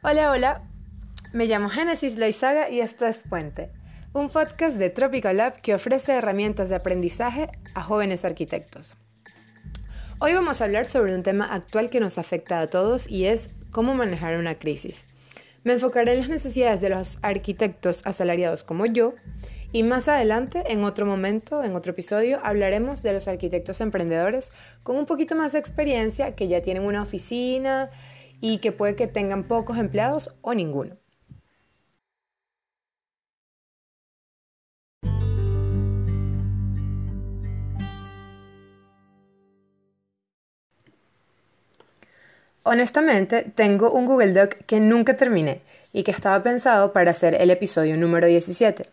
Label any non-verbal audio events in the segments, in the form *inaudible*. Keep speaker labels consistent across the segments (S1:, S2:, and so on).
S1: Hola, hola. Me llamo Génesis Laizaga y esto es Puente, un podcast de Tropical Lab que ofrece herramientas de aprendizaje a jóvenes arquitectos. Hoy vamos a hablar sobre un tema actual que nos afecta a todos y es cómo manejar una crisis. Me enfocaré en las necesidades de los arquitectos asalariados como yo y más adelante, en otro momento, en otro episodio, hablaremos de los arquitectos emprendedores con un poquito más de experiencia que ya tienen una oficina y que puede que tengan pocos empleados o ninguno. Honestamente, tengo un Google Doc que nunca terminé y que estaba pensado para hacer el episodio número 17.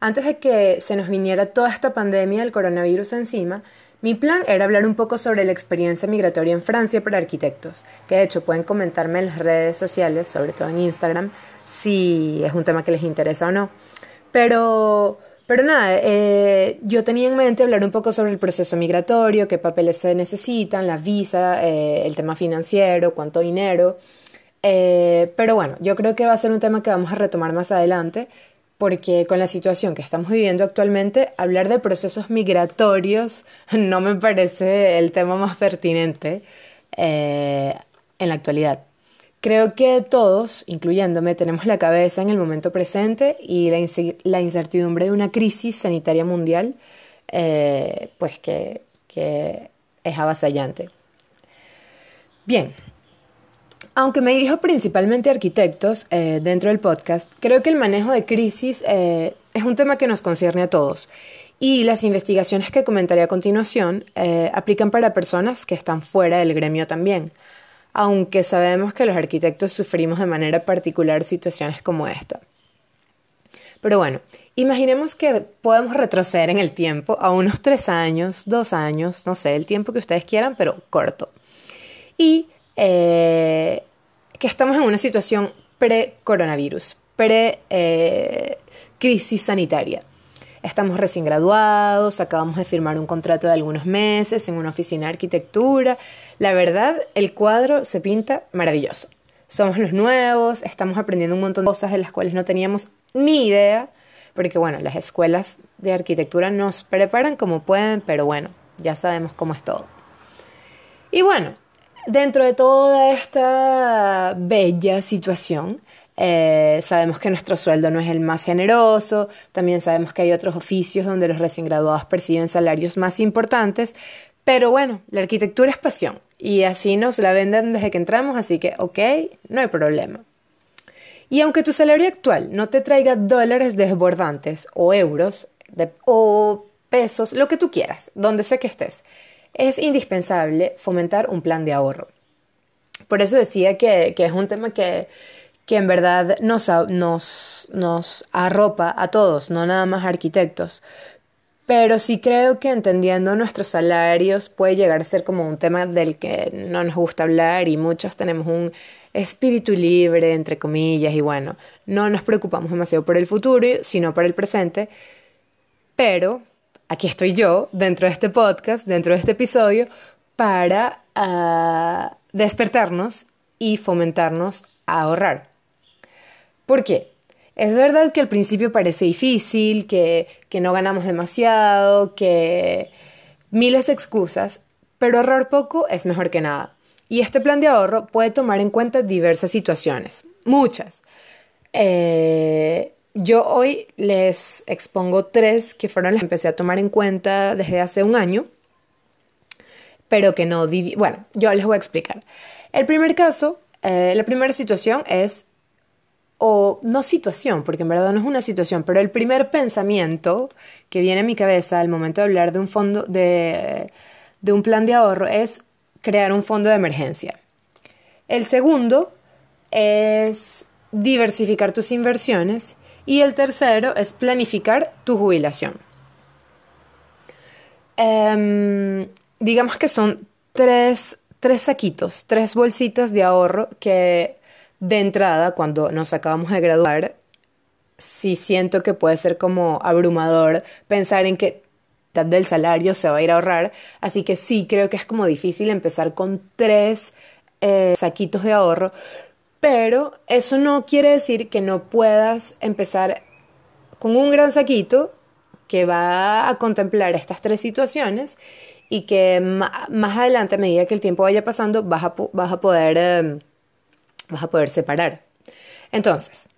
S1: Antes de que se nos viniera toda esta pandemia del coronavirus encima, mi plan era hablar un poco sobre la experiencia migratoria en Francia para arquitectos, que de hecho pueden comentarme en las redes sociales, sobre todo en Instagram, si es un tema que les interesa o no. Pero, pero nada, eh, yo tenía en mente hablar un poco sobre el proceso migratorio, qué papeles se necesitan, la visa, eh, el tema financiero, cuánto dinero. Eh, pero bueno, yo creo que va a ser un tema que vamos a retomar más adelante porque con la situación que estamos viviendo actualmente, hablar de procesos migratorios *laughs* no me parece el tema más pertinente eh, en la actualidad. Creo que todos, incluyéndome, tenemos la cabeza en el momento presente y la, incertidumbre de una crisis sanitaria mundial, eh, pues que, que es avasallante. Bien, aunque me dirijo principalmente a arquitectos eh, dentro del podcast, creo que el manejo de crisis eh, es un tema que nos concierne a todos. Y las investigaciones que comentaré a continuación eh, aplican para personas que están fuera del gremio también, aunque sabemos que los arquitectos sufrimos de manera particular situaciones como esta. Pero bueno, imaginemos que podemos retroceder en el tiempo a unos tres años, dos años, no sé, el tiempo que ustedes quieran, pero corto. Y eh, que estamos en una situación pre-coronavirus, pre-crisis eh, sanitaria. Estamos recién graduados, acabamos de firmar un contrato de algunos meses en una oficina de arquitectura. La verdad, el cuadro se pinta maravilloso. Somos los nuevos, estamos aprendiendo un montón de cosas de las cuales no teníamos ni idea, porque bueno, las escuelas de arquitectura nos preparan como pueden, pero bueno, ya sabemos cómo es todo. Y bueno, Dentro de toda esta bella situación, eh, sabemos que nuestro sueldo no es el más generoso, también sabemos que hay otros oficios donde los recién graduados perciben salarios más importantes, pero bueno, la arquitectura es pasión y así nos la venden desde que entramos, así que ok, no hay problema. Y aunque tu salario actual no te traiga dólares desbordantes o euros o pesos, lo que tú quieras, donde sea que estés, es indispensable fomentar un plan de ahorro. Por eso decía que, es un tema que, en verdad nos, nos, nos arropa a todos, no nada más arquitectos. Pero sí creo que entendiendo nuestros salarios puede llegar a ser como un tema del que no nos gusta hablar y muchos tenemos un espíritu libre, entre comillas, y bueno, no nos preocupamos demasiado por el futuro, sino por el presente. Pero aquí estoy yo dentro de este podcast, dentro de este episodio, para ah, despertarnos y fomentarnos a ahorrar. ¿Por qué? Es verdad que al principio parece difícil, que, que no ganamos demasiado, que miles de excusas, pero ahorrar poco es mejor que nada. Y este plan de ahorro puede tomar en cuenta diversas situaciones, muchas. Eh, yo hoy les expongo tres que fueron las que empecé a tomar en cuenta desde hace un año, pero que no... Bueno, yo les voy a explicar. El primer caso, eh, la primera situación es, o no situación, porque en verdad no es una situación, pero el primer pensamiento que viene a mi cabeza al momento de hablar de un fondo, de, de un plan de ahorro es crear un fondo de emergencia. El segundo es diversificar tus inversiones y el tercero es planificar tu jubilación. Em, digamos que son tres, tres saquitos, tres bolsitas de ahorro que de entrada, cuando nos acabamos de graduar, sí siento que puede ser como abrumador pensar en que del salario se va a ir a ahorrar, así que sí creo que es como difícil empezar con tres eh, saquitos de ahorro, Pero eso no quiere decir que no puedas empezar con un gran saquito que va a contemplar estas tres situaciones y que más adelante, a medida que el tiempo vaya pasando, vas a, vas a, poder, em, vas a poder separar. Entonces,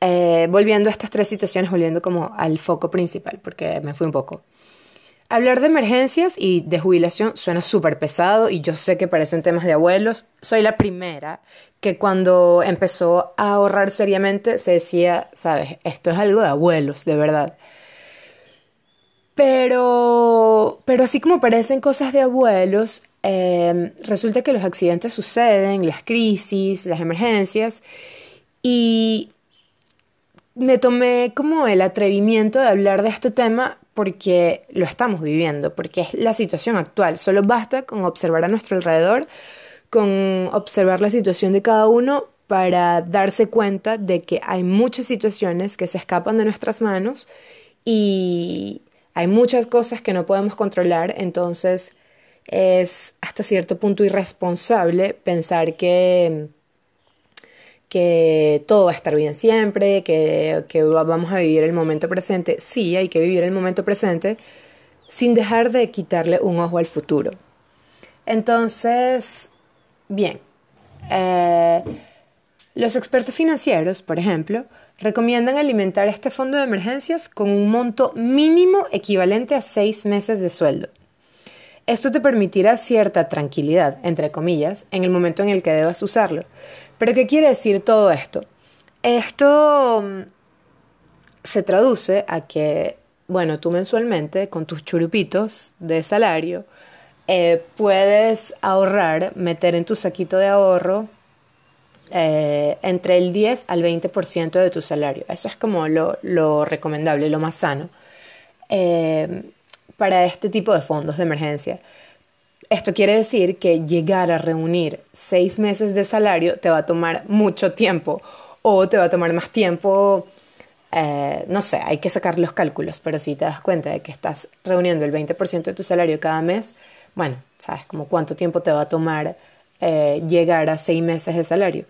S1: eh, volviendo a estas tres situaciones, volviendo como al foco principal, porque me fui un poco. Hablar de emergencias y de jubilación suena súper pesado y yo sé que parecen temas de abuelos. Soy la primera que cuando empezó a ahorrar seriamente se decía, sabes, esto es algo de abuelos, de verdad. Pero, pero así como parecen cosas de abuelos, em, resulta que los accidentes suceden, las crisis, las emergencias, y me tomé como el atrevimiento de hablar de este tema porque lo estamos viviendo, porque es la situación actual. Solo basta con observar a nuestro alrededor, con observar la situación de cada uno para darse cuenta de que hay muchas situaciones que se escapan de nuestras manos y hay muchas cosas que no podemos controlar, entonces es hasta cierto punto irresponsable pensar que que todo va a estar bien siempre, que, vamos a vivir el momento presente. Sí, hay que vivir el momento presente sin dejar de quitarle un ojo al futuro. Entonces, bien, eh, los expertos financieros, por ejemplo, recomiendan alimentar este fondo de emergencias con un monto mínimo equivalente a seis meses de sueldo. Esto te permitirá cierta tranquilidad, entre comillas, en el momento en el que debas usarlo, pero ¿qué quiere decir todo esto? Esto mm, se traduce a que, bueno, tú mensualmente con tus churupitos de salario eh, puedes ahorrar, meter en tu saquito de ahorro eh, entre el 10 al 20% de tu salario. Eso es como lo, recomendable, lo más sano eh, para este tipo de fondos de emergencia. Esto quiere decir que llegar a reunir seis meses de salario te va a tomar mucho tiempo o te va a tomar más tiempo, eh, no sé, hay que sacar los cálculos, pero si te das cuenta de que estás reuniendo el 20% de tu salario cada mes, bueno, sabes como cuánto tiempo te va a tomar eh, llegar a seis meses de salario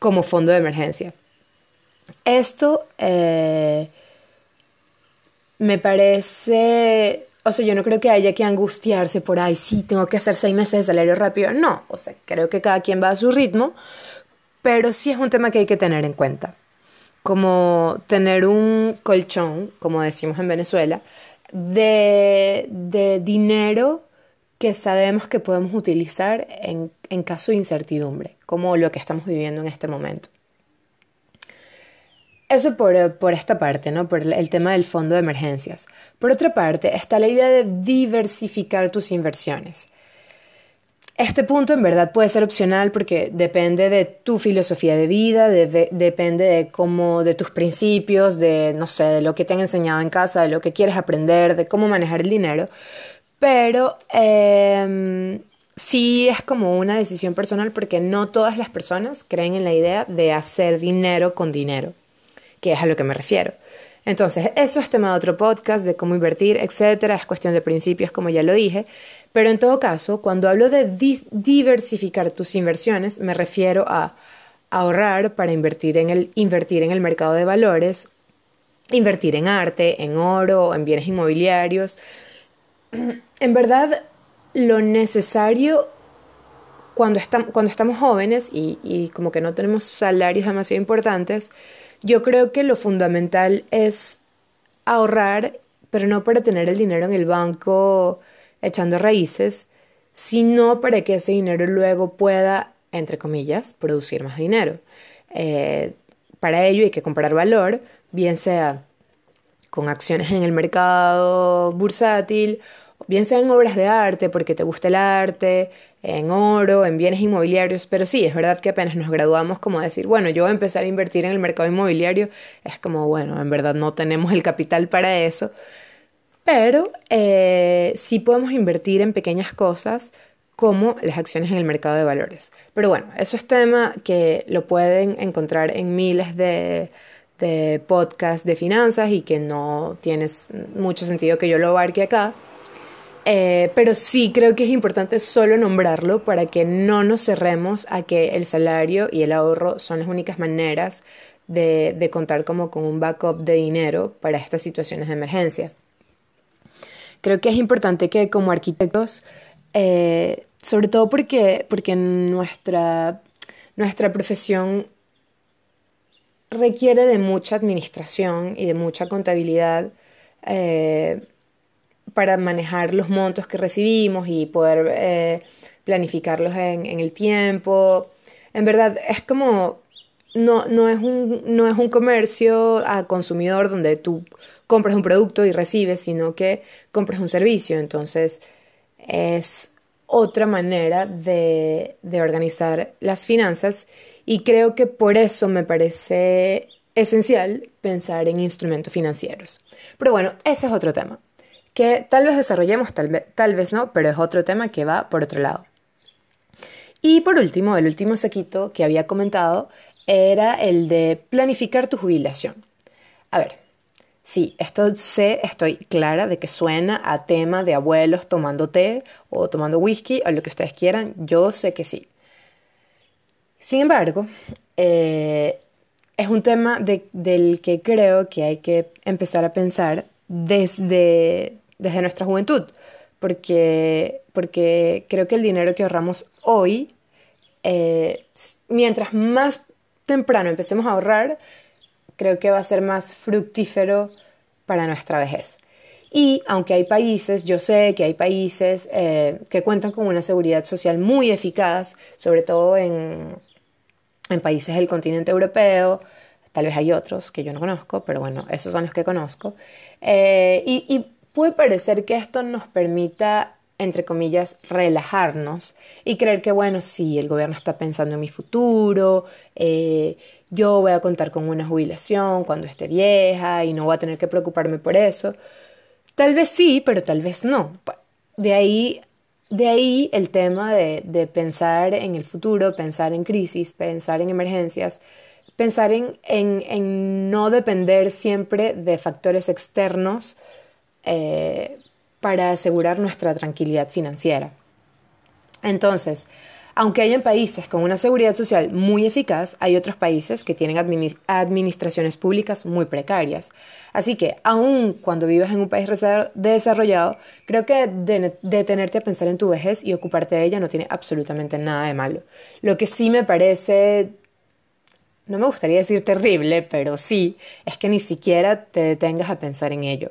S1: como fondo de emergencia. Esto eh, me parece o sea, yo no creo que haya que angustiarse por, ay, sí, tengo que hacer seis meses de salario rápido. No, o sea, creo que cada quien va a su ritmo, pero sí es un tema que hay que tener en cuenta. Como tener un colchón, como decimos en Venezuela, de, de dinero que sabemos que podemos utilizar en, en caso de incertidumbre, como lo que estamos viviendo en este momento. Eso por, por, esta parte, ¿no? Por el tema del fondo de emergencias. Por otra parte, está la idea de diversificar tus inversiones. Este punto en verdad puede ser opcional porque depende de tu filosofía de vida, depende de cómo, de tus principios, de, no sé, de lo que te han enseñado en casa, de lo que quieres aprender, de cómo manejar el dinero. Pero eh, sí es como una decisión personal porque no todas las personas creen en la idea de hacer dinero con dinero que es a lo que me refiero. Entonces, eso es tema de otro podcast, de cómo invertir, etcétera, es cuestión de principios, como ya lo dije, pero en todo caso, cuando hablo de diversificar tus inversiones, me refiero a ahorrar para invertir en el, invertir en el mercado de valores, invertir en arte, en oro, en bienes inmobiliarios. *clears throat* En verdad, lo necesario cuando, cuando estamos jóvenes y, y como que no tenemos salarios demasiado importantes, yo creo que lo fundamental es ahorrar, pero no para tener el dinero en el banco echando raíces, sino para que ese dinero luego pueda, entre comillas, producir más dinero. Eh, para ello hay que comprar valor, bien sea con acciones en el mercado bursátil bien sea en obras de arte, porque te gusta el arte, en oro, en bienes inmobiliarios, pero sí, es verdad que apenas nos graduamos como decir, bueno, yo voy a empezar a invertir en el mercado inmobiliario, es como, bueno, en verdad no tenemos el capital para eso, pero eh, sí podemos invertir en pequeñas cosas como las acciones en el mercado de valores. Pero bueno, eso es tema que lo pueden encontrar en miles de, de podcasts de finanzas y que no tiene mucho sentido que yo lo abarque acá. Eh, pero sí creo que es importante solo nombrarlo para que no nos cerremos a que el salario y el ahorro son las únicas maneras de, contar como con un backup de dinero para estas situaciones de emergencia. Creo que es importante que como arquitectos, eh, sobre todo porque, porque nuestra, nuestra profesión requiere de mucha administración y de mucha contabilidad eh, para manejar los montos que recibimos y poder eh, planificarlos en, en, el tiempo. En verdad, es como, no, no, es un, no es un comercio a consumidor donde tú compras un producto y recibes, sino que compras un servicio. Entonces, es otra manera de, de organizar las finanzas y creo que por eso me parece esencial pensar en instrumentos financieros. Pero bueno, ese es otro tema, que tal vez desarrollemos, tal vez, tal vez no, pero es otro tema que va por otro lado. Y por último, el último saquito que había comentado era el de planificar tu jubilación. A ver, sí, esto sé, estoy clara de que suena a tema de abuelos tomando té o tomando whisky o lo que ustedes quieran, yo sé que sí. Sin embargo, eh, es un tema del que creo que hay que empezar a pensar desde, desde nuestra juventud, porque, porque creo que el dinero que ahorramos hoy, eh, mientras más temprano empecemos a ahorrar, creo que va a ser más fructífero para nuestra vejez. Y aunque hay países, yo sé que hay países eh, que cuentan con una seguridad social muy eficaz, sobre todo en, en países del continente europeo, tal vez hay otros que yo no conozco, pero bueno, esos son los que conozco. Eh, y, puede parecer que esto nos permita, entre comillas, relajarnos y creer que, bueno, sí, el gobierno está pensando en mi futuro, eh, yo voy a contar con una jubilación cuando esté vieja y no voy a tener que preocuparme por eso. Tal vez sí, pero tal vez no. De ahí de ahí el tema de, pensar en el futuro, pensar en crisis, pensar en emergencias, pensar en, no depender siempre de factores externos eh, para asegurar nuestra tranquilidad financiera. Entonces, aunque hayan países con una seguridad social muy eficaz, hay otros países que tienen administraciones públicas muy precarias. Así que, aun cuando vivas en un país desarrollado, creo que detenerte a pensar en tu vejez y ocuparte de ella no tiene absolutamente nada de malo. Lo que sí me parece no me gustaría decir terrible, pero sí, es que ni siquiera te detengas a pensar en ello.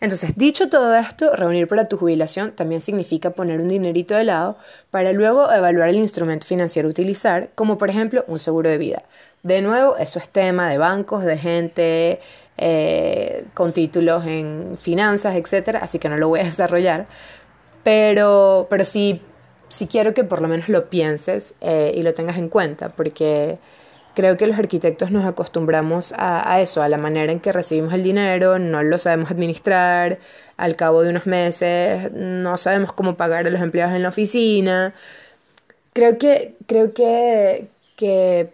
S1: Entonces, dicho todo esto, reunir para tu jubilación también significa poner un dinerito de lado para luego evaluar el instrumento financiero a utilizar, como por ejemplo un seguro de vida. De nuevo, eso es tema de bancos, de gente eh, con títulos en finanzas, etc. Así que no lo voy a *laughs* desarrollar. Pero, pero sí, sí quiero que por lo menos lo pienses eh, y lo tengas en cuenta, porque Creo que los arquitectos nos acostumbramos a, eso, a la manera en que recibimos el dinero, no lo sabemos administrar, al cabo de unos meses no sabemos cómo pagar a los empleados en la oficina. Creo que, creo que, que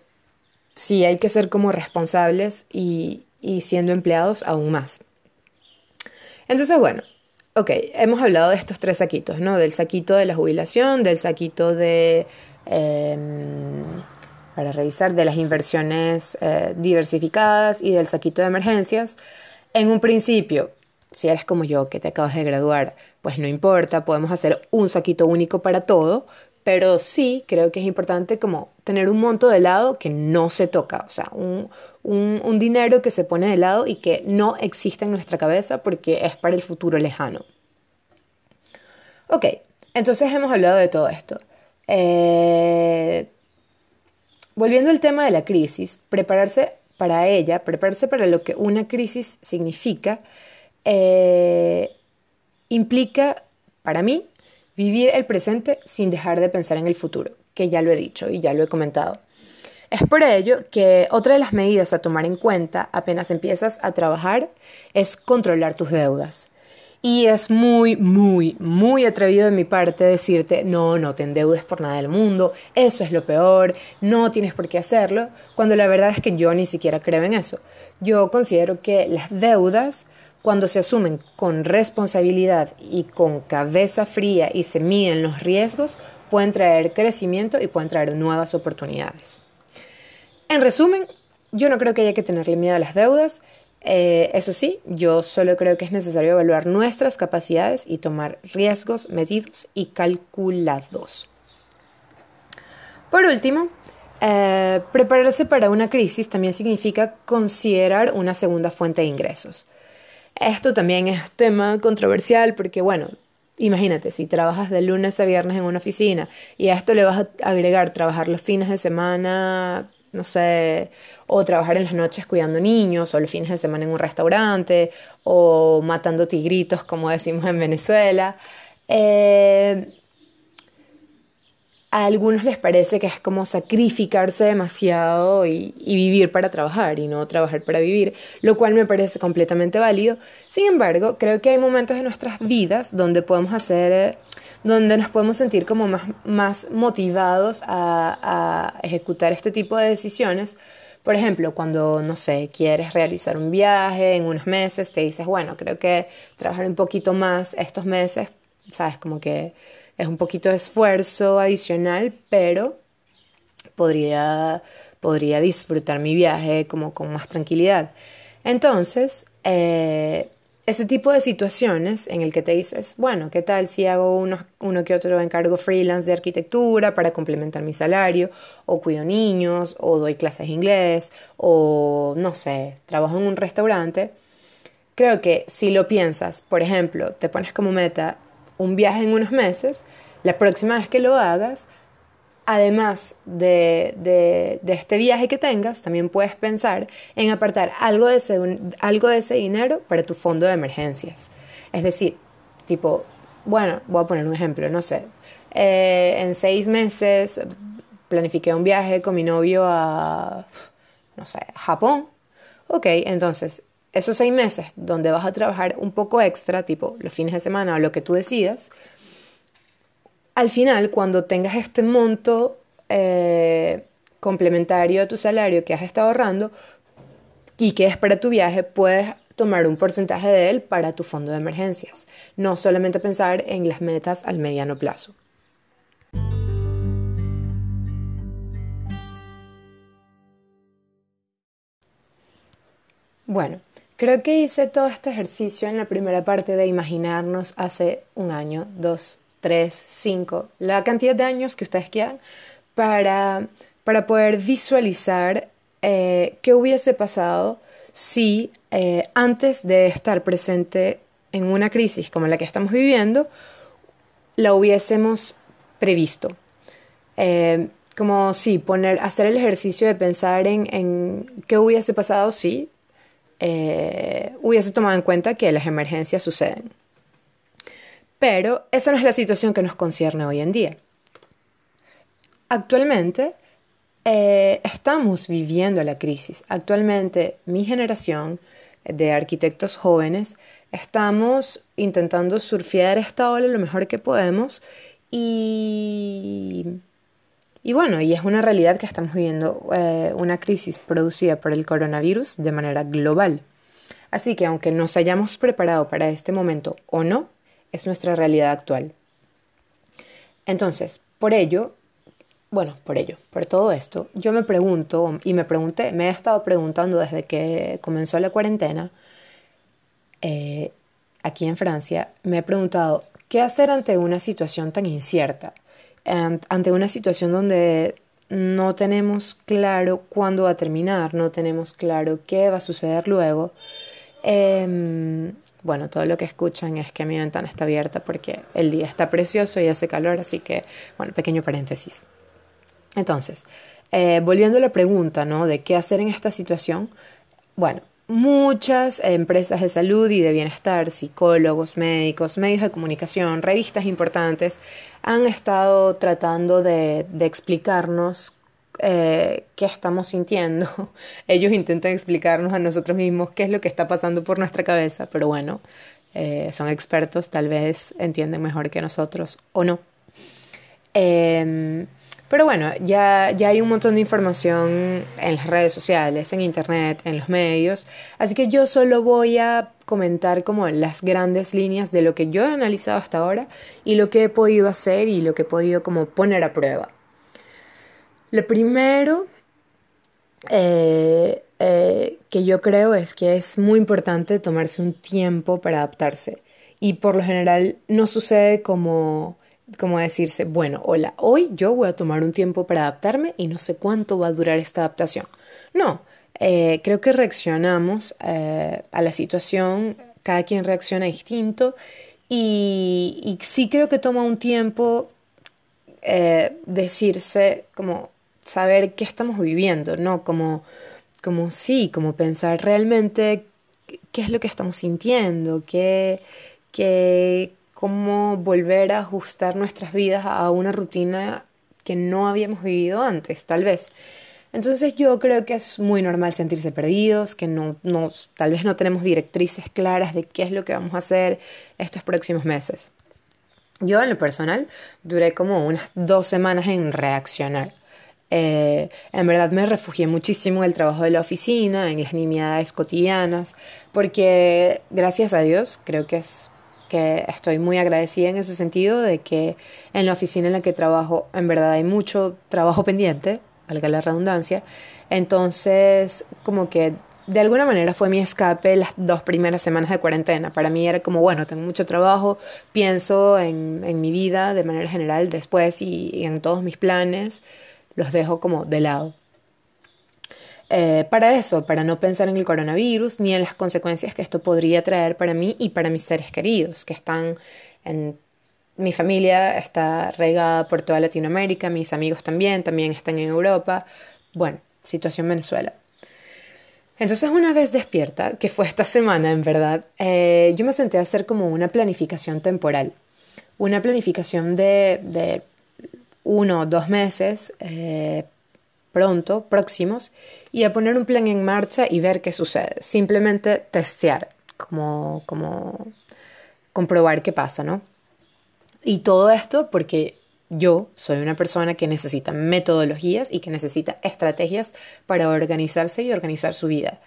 S1: sí hay que ser como responsables y, y siendo empleados aún más. Entonces, bueno, ok, hemos hablado de estos tres saquitos, ¿no? Del saquito de la jubilación, del saquito de... Em, para revisar de las inversiones eh, diversificadas y del saquito de emergencias. En un principio, si eres como yo, que te acabas de graduar, pues no importa, podemos hacer un saquito único para todo, pero sí creo que es importante como tener un monto de lado que no se toca, o sea, un, dinero que se pone de lado y que no existe en nuestra cabeza porque es para el futuro lejano. Ok, entonces hemos hablado de todo esto. Eh, Volviendo al tema de la crisis, prepararse para ella, prepararse para lo que una crisis significa, eh, implica, para mí, vivir el presente sin dejar de pensar en el futuro, que ya lo he dicho y ya lo he comentado. Es por ello que otra de las medidas a tomar en cuenta apenas empiezas a trabajar es controlar tus deudas. Y es muy, muy, muy atrevido de mi parte decirte, no, no te endeudes por nada del mundo, eso es lo peor, no tienes por qué hacerlo, cuando la verdad es que yo ni siquiera creo en eso. Yo considero que las deudas cuando se asumen con responsabilidad y con cabeza fría y se miden los riesgos, pueden traer crecimiento y pueden traer nuevas oportunidades. En resumen, yo no creo que haya que tenerle miedo a las deudas. Eh, eso sí, yo solo creo que es necesario evaluar nuestras capacidades y tomar riesgos medidos y calculados. Por último, eh, prepararse para una crisis también significa considerar una segunda fuente de ingresos. Esto también es tema controversial porque, bueno, imagínate, si trabajas de lunes a viernes en una oficina y a esto le vas a agregar trabajar los fines de semana no sé, o trabajar en las noches cuidando niños, o los fines de semana en un restaurante, o matando tigritos, como decimos en Venezuela. Eh, a algunos les parece que es como sacrificarse demasiado y, vivir para trabajar y no trabajar para vivir, lo cual me parece completamente válido. Sin embargo, creo que hay momentos en nuestras vidas donde podemos hacer, donde nos podemos sentir como más, más motivados a, a ejecutar este tipo de decisiones. Por ejemplo, cuando, no sé, quieres realizar un viaje en unos meses, te dices, bueno, creo que trabajar un poquito más estos meses, sabes, como que es un poquito de esfuerzo adicional, pero podría, podría disfrutar mi viaje como con más tranquilidad. Entonces, eh, ese tipo de situaciones en el que te dices, bueno, ¿qué tal si hago uno, uno que otro encargo freelance de arquitectura para complementar mi salario? O cuido niños, o doy clases de inglés, o no sé, trabajo en un restaurante. Creo que si lo piensas, por ejemplo, te pones como meta un viaje en unos meses, la próxima vez que lo hagas, además de, este viaje que tengas, también puedes pensar en apartar algo de, ese, algo de ese dinero para tu fondo de emergencias. Es decir, tipo, bueno, voy a poner un ejemplo, no sé, eh, en seis meses planifiqué un viaje con mi novio a, no sé, Japón. Ok, entonces esos seis meses donde vas a trabajar un poco extra, tipo los fines de semana o lo que tú decidas, al final, cuando tengas este monto eh, complementario a tu salario que has estado ahorrando y que es para tu viaje, puedes tomar un porcentaje de él para tu fondo de emergencias. No solamente pensar en las metas al mediano plazo. Bueno, Creo que hice todo este ejercicio en la primera parte de imaginarnos hace un año, dos, tres, cinco, la cantidad de años que ustedes quieran, para, para poder visualizar eh, qué hubiese pasado si eh, antes de estar presente en una crisis como la que estamos viviendo, la hubiésemos previsto. Eh, como sí, poner, hacer el ejercicio de pensar en, en qué hubiese pasado si eh, hubiese tomado en cuenta que las emergencias suceden. Pero esa no es la situación que nos concierne hoy en día. Actualmente eh, estamos viviendo la crisis. Actualmente mi generación de arquitectos jóvenes estamos intentando surfear esta ola lo mejor que podemos y y bueno, y es una realidad que estamos viviendo eh, una crisis producida por el coronavirus de manera global. Así que aunque nos hayamos preparado para este momento o no, es nuestra realidad actual. Entonces, por ello, bueno, por ello, por todo esto, yo me pregunto y me pregunté, me he estado preguntando desde que comenzó la cuarentena eh, aquí en Francia, me he preguntado, ¿qué hacer ante una situación tan incierta? Ante una situación donde no tenemos claro cuándo va a terminar, no tenemos claro qué va a suceder luego. Em, bueno, todo lo que escuchan es que mi ventana está abierta porque el día está precioso y hace calor, así que, bueno, pequeño paréntesis. Entonces, eh, volviendo a la pregunta, ¿no? De qué hacer en esta situación. Bueno, muchas empresas de salud y de bienestar, psicólogos, médicos, medios de comunicación, revistas importantes, han estado tratando de, explicarnos eh, qué estamos sintiendo. *laughs* Ellos intentan explicarnos a nosotros mismos qué es lo que está pasando por nuestra cabeza, pero bueno, eh, son expertos, tal vez entienden mejor que nosotros o no. Em, pero bueno, ya, ya hay un montón de información en las redes sociales, en internet, en los medios, así que yo solo voy a comentar como las grandes líneas de lo que yo he analizado hasta ahora y lo que he podido hacer y lo que he podido como poner a prueba. Lo primero eh, eh, que yo creo es que es muy importante tomarse un tiempo para adaptarse y por lo general no sucede como como decirse, bueno, hola, hoy yo voy a tomar un tiempo para adaptarme y no sé cuánto va a durar esta adaptación. No, eh, creo que reaccionamos a la situación, cada quien reacciona distinto y, sí creo que toma un tiempo decirse como saber qué estamos viviendo, ¿no? Como, como sí, como pensar realmente qué es lo que estamos sintiendo, qué, qué, cómo volver a ajustar nuestras vidas a una rutina que no habíamos vivido antes, tal vez. Entonces yo creo que es muy normal sentirse perdidos, que no, no, tal vez no tenemos directrices claras de qué es lo que vamos a hacer estos próximos meses. Yo en lo personal duré como unas dos semanas en reaccionar. Eh, en verdad me refugié muchísimo en el trabajo de la oficina, en las nimiedades cotidianas, porque gracias a Dios creo que es que estoy muy agradecida en ese sentido de que en la oficina en la que trabajo en verdad hay mucho trabajo pendiente, valga la redundancia, entonces como que de alguna manera fue mi escape las dos primeras semanas de cuarentena. Para mí era como, bueno, tengo mucho trabajo, pienso en, en mi vida de manera general después y, y en todos mis planes los dejo como de lado. Eh, para eso, para no pensar en el coronavirus ni en las consecuencias que esto podría traer para mí y para mis seres queridos, que están en... Mi familia está regada por toda Latinoamérica, mis amigos también, también están en Europa. Bueno, situación Venezuela. Entonces una vez despierta, que fue esta semana en verdad, eh, yo me senté a hacer como una planificación temporal, una planificación de, de uno o dos meses eh, pronto, próximos, y a poner un plan en marcha y ver qué sucede. Simplemente testear, como, como comprobar qué pasa, ¿no? Y todo esto porque yo soy una persona que necesita metodologías y que necesita estrategias para organizarse y organizar su vida.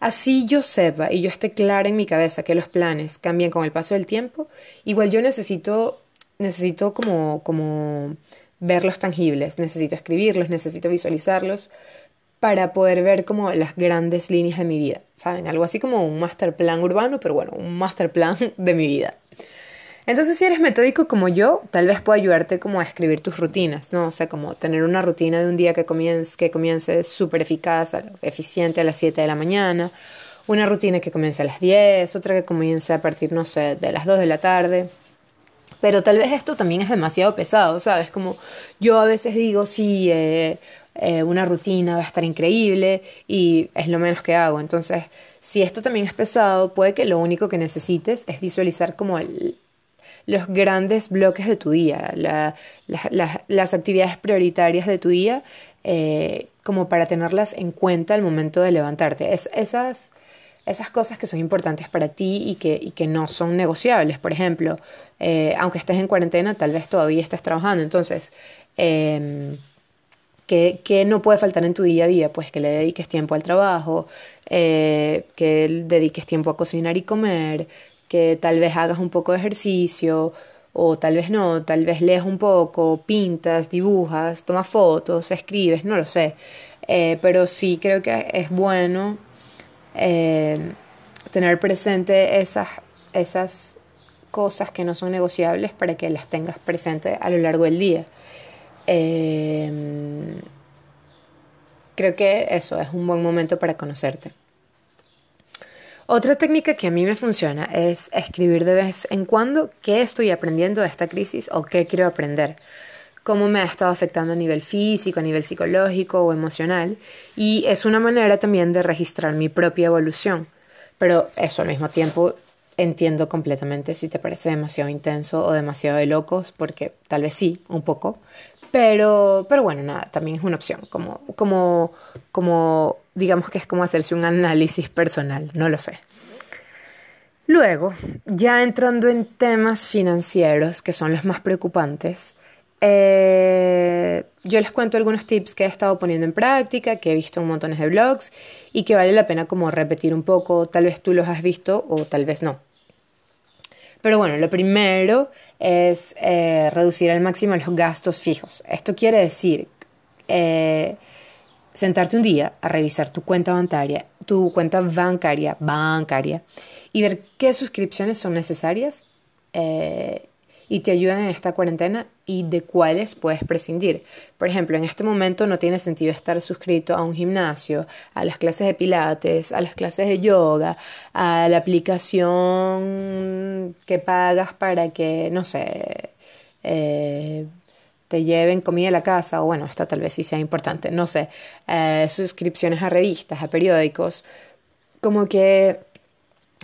S1: Así yo sepa y yo esté clara en mi cabeza que los planes cambian con el paso del tiempo, igual yo necesito, necesito como, como verlos tangibles, necesito escribirlos, necesito visualizarlos para poder ver como las grandes líneas de mi vida, ¿saben? Algo así como un master plan urbano, pero bueno, un master plan *laughs* de mi vida. Entonces, si eres metódico como yo, tal vez pueda ayudarte como a escribir tus rutinas, ¿no? O sea, como tener una rutina de un día que comience, que comience súper eficaz, eficiente a las 7 de la mañana, una rutina que comience a las 10, otra que comience a partir, no sé, de las 2 de la tarde, pero tal vez esto también es demasiado pesado, ¿sabes? Como yo a veces digo, sí, eh, eh, una rutina va a estar increíble y es lo menos que hago. Entonces, si esto también es pesado, puede que lo único que necesites es visualizar como los grandes bloques de tu día, las actividades prioritarias de tu día, eh, como para tenerlas en cuenta al momento de levantarte. Es, esas esas cosas que son importantes para ti y que, que no son negociables. Por ejemplo, eh, aunque estés en cuarentena, tal vez todavía estés trabajando. Entonces, eh, ¿qué, no puede faltar en tu día a día? Pues que le dediques tiempo al trabajo, eh, que dediques tiempo a cocinar y comer, que tal vez hagas un poco de ejercicio o tal vez no, tal vez leas un poco, pintas, dibujas, tomas fotos, escribes, no lo sé. Eh, pero sí creo que es bueno eh, tener presente esas, esas cosas que no son negociables para que las tengas presentes a lo largo del día. Eh, creo que eso es un buen momento para conocerte. Otra técnica que a mí me funciona es escribir de vez en cuando qué estoy aprendiendo de esta crisis o qué quiero aprender cómo me ha estado afectando a nivel físico, a nivel psicológico o emocional. Y es una manera también de registrar mi propia evolución. Pero eso al mismo tiempo entiendo completamente si te parece demasiado intenso o demasiado de locos, porque tal vez sí, un poco. Pero, pero bueno, nada, también es una opción, como, como, como, digamos que es como hacerse un análisis personal, no lo sé. Luego, ya entrando en temas financieros, que son los más preocupantes, eh, yo les cuento algunos tips que he estado poniendo en práctica, que he visto en montones de blogs y que vale la pena como repetir un poco, tal vez tú los has visto o tal vez no. Pero bueno, lo primero es eh, reducir al máximo los gastos fijos. Esto quiere decir eh, sentarte un día a revisar tu cuenta bancaria, tu cuenta bancaria, bancaria, y ver qué suscripciones son necesarias y te ayudan en esta cuarentena y de cuáles puedes prescindir. Por ejemplo, en este momento no tiene sentido estar suscrito a un gimnasio, a las clases de pilates, a las clases de yoga, a la aplicación que pagas para que, no sé, eh, te lleven comida a la casa, o bueno, esta tal vez sí sea importante, no sé, eh, suscripciones a revistas, a periódicos, como que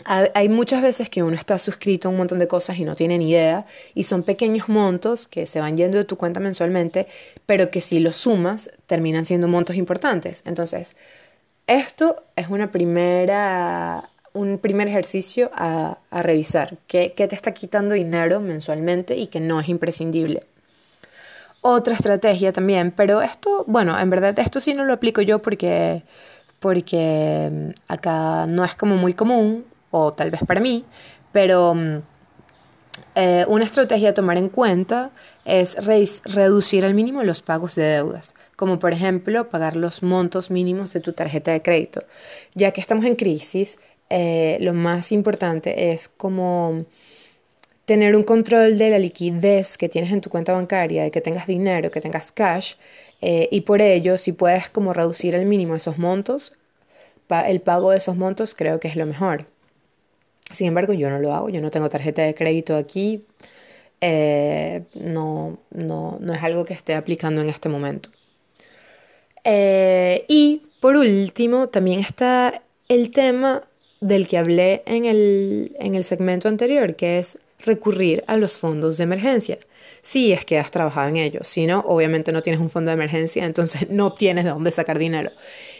S1: hay muchas veces que uno está suscrito a un montón de cosas y no tiene ni idea, y son pequeños montos que se van yendo de tu cuenta mensualmente, pero que si los sumas terminan siendo montos importantes. Entonces, esto es una primera, un primer ejercicio a, revisar, que, te está quitando dinero mensualmente y que no es imprescindible. Otra estrategia también, pero esto, bueno, en verdad esto sí no lo aplico yo porque, porque mm, acá no es como muy común, o tal vez para mí, pero mm, eh, una estrategia a tomar en cuenta es reducir al mínimo los pagos de deudas, como por ejemplo pagar los montos mínimos de tu tarjeta de crédito. Ya que estamos en crisis, eh, lo más importante es como tener un control de la liquidez que tienes en tu cuenta bancaria, de que tengas dinero, que tengas cash, eh, y por ello, si puedes como reducir al mínimo esos montos, el pago de esos montos creo que es lo mejor. Sin embargo, yo no lo hago, yo no tengo tarjeta de crédito aquí, eh, no, no, no, es algo que esté aplicando en este momento. Eh, y por último, también está el tema del que hablé en el, en el segmento anterior, que es recurrir a los fondos de emergencia. Si es que has trabajado en ellos, si no, obviamente no tienes un fondo de emergencia, entonces *laughs* no tienes de dónde sacar dinero.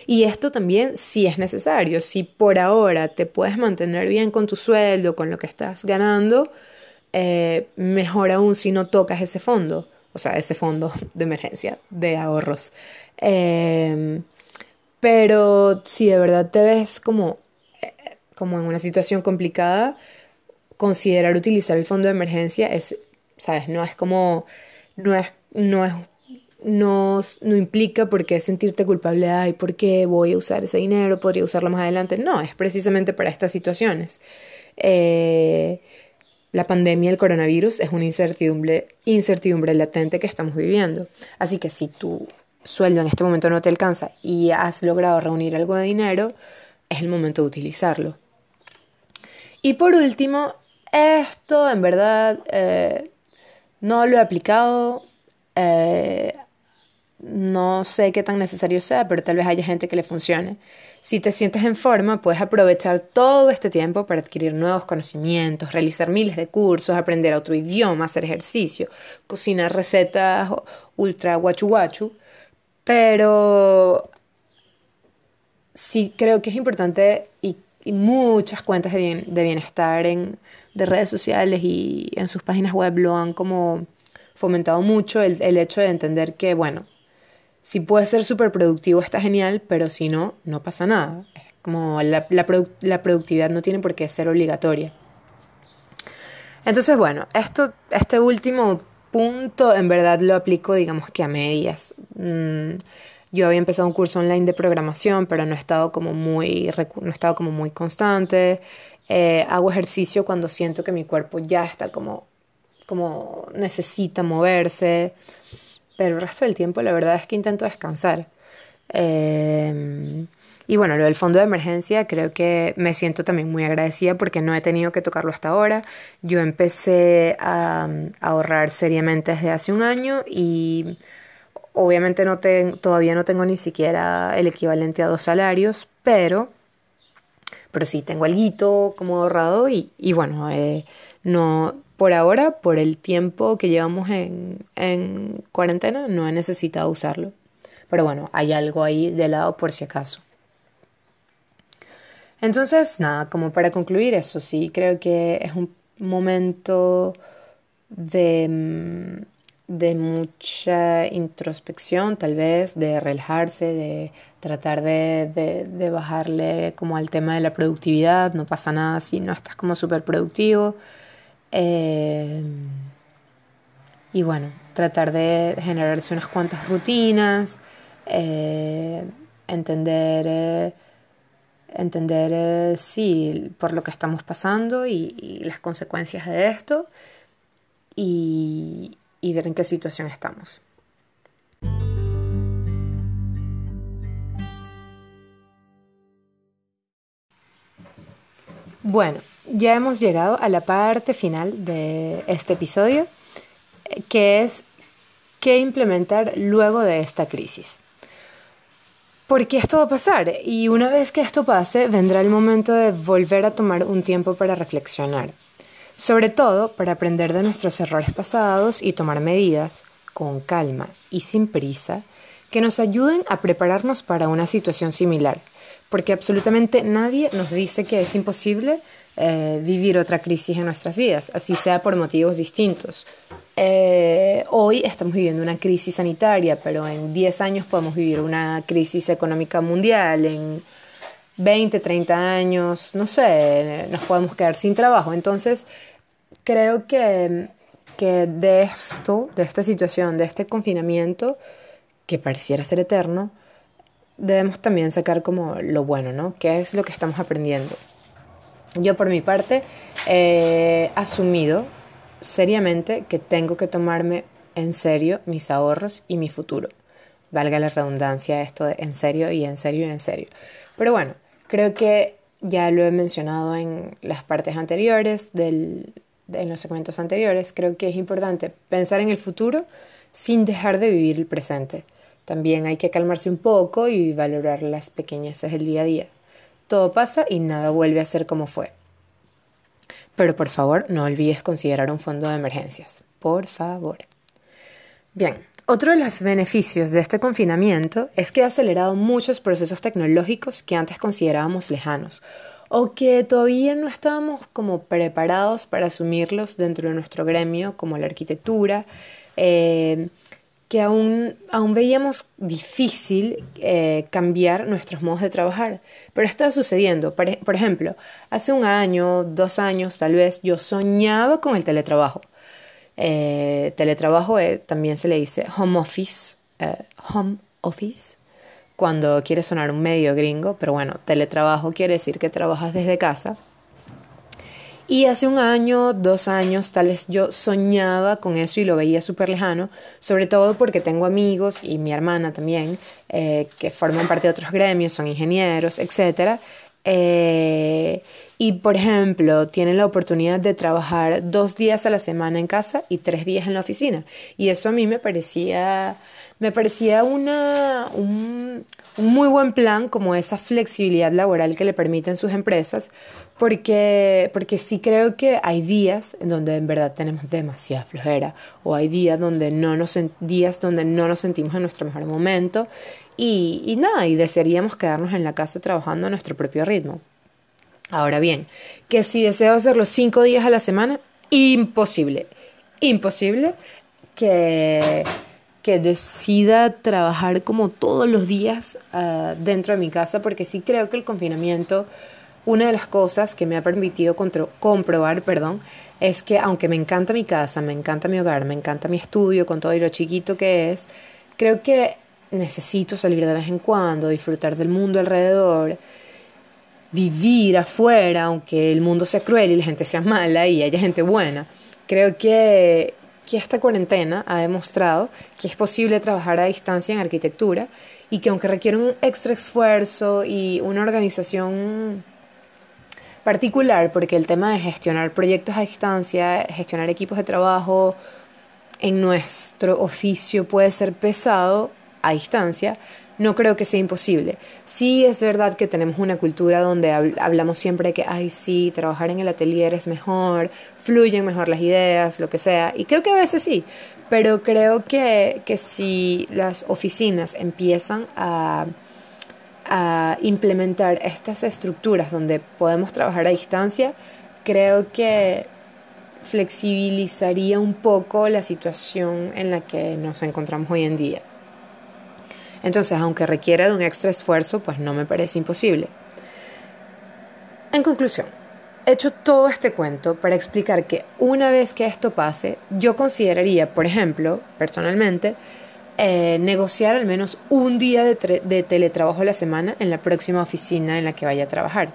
S1: Y esto también sí es necesario. Si por ahora te puedes mantener bien con tu sueldo, con lo que estás ganando, eh, mejor aún si no tocas ese fondo, o sea, ese fondo *laughs* de emergencia, de ahorros. Em, pero si de verdad te ves como, eh, como en una situación complicada, considerar utilizar el fondo de emergencia es, sabes, no es como, no es, no es no, no implica por qué sentirte culpable, ay, ¿por qué voy a usar ese dinero? ¿Podría usarlo más adelante? No, es precisamente para estas situaciones. Eh, la pandemia del coronavirus es una incertidumbre, incertidumbre latente que estamos viviendo. Así que si tu sueldo en este momento no te alcanza y has logrado reunir algo de dinero, es el momento de utilizarlo. Y por último, esto en verdad eh, no lo he aplicado. Eh, no sé qué tan necesario sea, pero tal vez haya gente que le funcione. Si te sientes en forma, puedes aprovechar todo este tiempo para adquirir nuevos conocimientos, realizar miles de cursos, aprender otro idioma, hacer ejercicio, cocinar recetas ultra guachu guachu. Pero sí creo que es importante y, muchas cuentas de, bienestar en, de redes sociales y en sus páginas web lo han como fomentado mucho el, el hecho de entender que, bueno, si puede ser súper productivo está genial, pero si no, no pasa nada. Es como la, la, productividad no tiene por qué ser obligatoria. Entonces, bueno, esto, este último punto en verdad lo aplico, digamos que a medias. Mm, yo había empezado un curso online de programación, pero no he estado como muy, no he estado como muy constante. Eh, hago ejercicio cuando siento que mi cuerpo ya está como, como necesita moverse pero el resto del tiempo la verdad es que intento descansar. Eh, y bueno, lo del fondo de emergencia creo que me siento también muy agradecida porque no he tenido que tocarlo hasta ahora. Yo empecé a, ahorrar seriamente desde hace un año y obviamente todavía no tengo ni siquiera el equivalente a dos salarios, pero, pero sí tengo algo como ahorrado y, y bueno, eh, no, por ahora, por el tiempo que llevamos en, en cuarentena, no he necesitado usarlo. Pero bueno, hay algo ahí de lado por si acaso. Entonces, nada, como para concluir eso, sí, creo que es un momento de, mm, de mucha introspección, tal vez, de relajarse, de tratar de, de, bajarle como al tema de la productividad, no pasa nada si no estás como súper productivo. Eh, y bueno, tratar de generarse unas cuantas rutinas, eh, entender, eh, entender sí, por lo que estamos pasando y, y las consecuencias de esto. Y, y ver en qué situación estamos. Bueno, ya hemos llegado a la parte final de este episodio, que es qué implementar luego de esta crisis. Porque esto va a pasar y una vez que esto pase, vendrá el momento de volver a tomar un tiempo para reflexionar sobre todo para aprender de nuestros errores pasados y tomar medidas con calma y sin prisa que nos ayuden a prepararnos para una situación similar, porque absolutamente nadie nos dice que es imposible eh, vivir otra crisis en nuestras vidas, así sea por motivos distintos. Eh, hoy estamos viviendo una crisis sanitaria, pero en 10 años podemos vivir una crisis económica mundial, en 20, 30 años, no sé, nos podemos quedar sin trabajo. Entonces, creo que, que de esto, de esta situación, de este confinamiento, que pareciera ser eterno, debemos también sacar como lo bueno, ¿no? ¿Qué es lo que estamos aprendiendo? Yo por mi parte he asumido seriamente que tengo que tomarme en serio mis ahorros y mi futuro. Valga la redundancia esto de en serio y en serio y en serio. Pero bueno, creo que ya lo he mencionado en las partes anteriores del, en los segmentos anteriores, creo que es importante pensar en el futuro sin dejar de vivir el presente. También hay que calmarse un poco y valorar las pequeñeces del día a día. Todo pasa y nada vuelve a ser como fue. Pero por favor, no olvides considerar un fondo de emergencias. Por favor. Bien, otro de los beneficios de este confinamiento es que ha acelerado muchos procesos tecnológicos que antes considerábamos lejanos o que todavía no estábamos como preparados para asumirlos dentro de nuestro gremio, como la arquitectura, eh, que aún, aún veíamos difícil eh, cambiar nuestros modos de trabajar. Pero está sucediendo. Por, por, ejemplo, hace un año, dos años tal vez, yo soñaba con el teletrabajo. Eh, teletrabajo también se le dice home office, home office cuando quieres sonar un medio gringo, pero bueno, teletrabajo quiere decir que trabajas desde casa. Y hace un año, dos años, tal vez yo soñaba con eso y lo veía súper lejano, sobre todo porque tengo amigos y mi hermana también, eh, que forman parte de otros gremios, son ingenieros, etc. Eh, y, por ejemplo, tienen la oportunidad de trabajar dos días a la semana en casa y tres días en la oficina. Y eso a mí me parecía me parecía una, un, muy buen plan como esa flexibilidad laboral que le permiten sus empresas, porque, porque sí creo que hay días en donde en verdad tenemos demasiada flojera o hay días donde no nos, días donde no nos sentimos en nuestro mejor momento y, y nada, y desearíamos quedarnos en la casa trabajando a nuestro propio ritmo. Ahora bien, que si deseo hacerlo cinco días a la semana, imposible, imposible que que decida trabajar como todos los días ah, dentro de mi casa, porque sí creo que el confinamiento, una de las cosas que me ha permitido comprobar, perdón, es que aunque me encanta mi casa, me encanta mi hogar, me encanta mi estudio con todo y lo chiquito que es, creo que necesito salir de vez en cuando, disfrutar del mundo alrededor, vivir afuera, aunque el mundo sea cruel y la gente sea mala y haya gente buena. Creo que que esta cuarentena ha demostrado que es posible trabajar a distancia en arquitectura y que aunque requiere un extra esfuerzo y una organización particular, porque el tema de gestionar proyectos a distancia, gestionar equipos de trabajo en nuestro oficio puede ser pesado a distancia, no creo que sea imposible. Sí es verdad que tenemos una cultura donde hablamos siempre de que, ay, sí, trabajar en el atelier es mejor, fluyen mejor las ideas, lo que sea. Y creo que a veces sí, pero creo que, que si las oficinas empiezan a, a implementar estas estructuras donde podemos trabajar a distancia, creo que flexibilizaría un poco la situación en la que nos encontramos hoy en día. Entonces, aunque requiera de un extra esfuerzo, pues no me parece imposible. En conclusión, he hecho todo este cuento para explicar que una vez que esto pase, yo consideraría, por ejemplo, personalmente, eh, negociar al menos un día de, de teletrabajo a la semana en la próxima oficina en la que vaya a trabajar.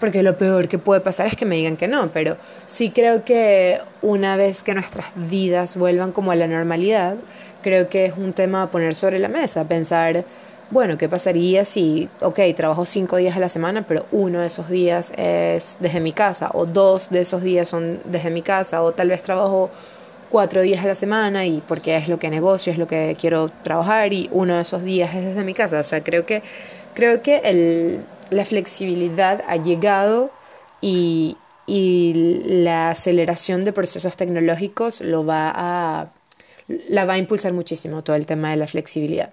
S1: Porque lo peor que puede pasar es que me digan que no, pero sí creo que una vez que nuestras vidas vuelvan como a la normalidad, creo que es un tema a poner sobre la mesa, pensar, bueno, ¿qué pasaría si, ok, trabajo cinco días a la semana, pero uno de esos días es desde mi casa, o dos de esos días son desde mi casa, o tal vez trabajo cuatro días a la semana y porque es lo que negocio, es lo que quiero trabajar y uno de esos días es desde mi casa. O sea, creo que, creo que el, la flexibilidad ha llegado y, y la aceleración de procesos tecnológicos lo va a, la va a impulsar muchísimo todo el tema de la flexibilidad.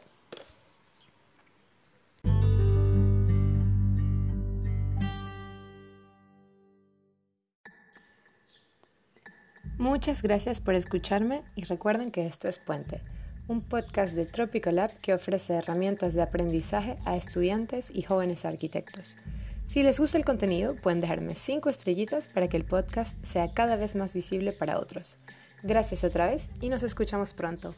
S1: Muchas gracias por escucharme y recuerden que esto es Puente, un podcast de Tropical Lab que ofrece herramientas de aprendizaje a estudiantes y jóvenes arquitectos. Si les gusta el contenido, pueden dejarme 5 estrellitas para que el podcast sea cada vez más visible para otros. Gracias otra vez y nos escuchamos pronto.